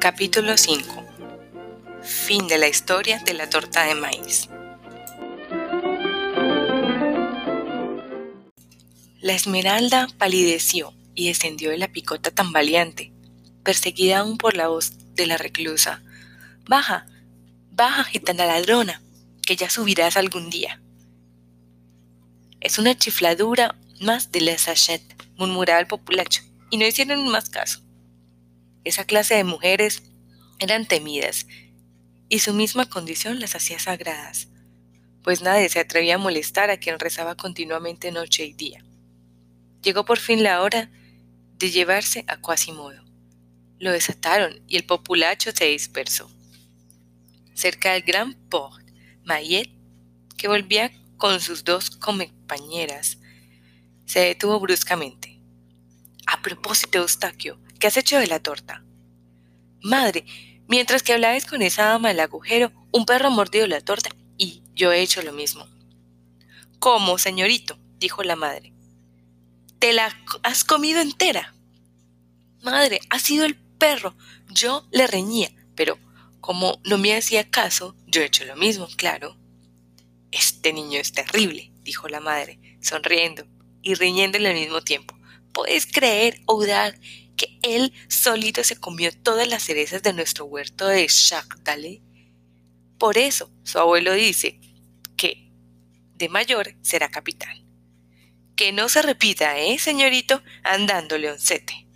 Capítulo 5 Fin de la historia de la torta de maíz. La esmeralda palideció y descendió de la picota tambaleante, perseguida aún por la voz de la reclusa. Baja, baja, gitana ladrona, que ya subirás algún día. Es una chifladura más de la sachet, murmuraba el populacho, y no hicieron más caso. Esa clase de mujeres eran temidas y su misma condición las hacía sagradas, pues nadie se atrevía a molestar a quien rezaba continuamente noche y día. Llegó por fin la hora de llevarse a Quasimodo. Lo desataron y el populacho se dispersó. Cerca del gran Port, Mayet, que volvía con sus dos compañeras, se detuvo bruscamente. A propósito, Eustaquio, ¿Qué has hecho de la torta? Madre, mientras que hablabas con esa dama del agujero, un perro ha mordido la torta y yo he hecho lo mismo. ¿Cómo, señorito? dijo la madre. ¿Te la has comido entera? Madre, ha sido el perro. Yo le reñía, pero como no me hacía caso, yo he hecho lo mismo, claro. Este niño es terrible, dijo la madre, sonriendo y riñéndole al mismo tiempo. ¿Puedes creer o dudar que él solito se comió todas las cerezas de nuestro huerto de Chagdale. Por eso su abuelo dice que de mayor será capitán. Que no se repita, ¿eh, señorito? Andando, leoncete.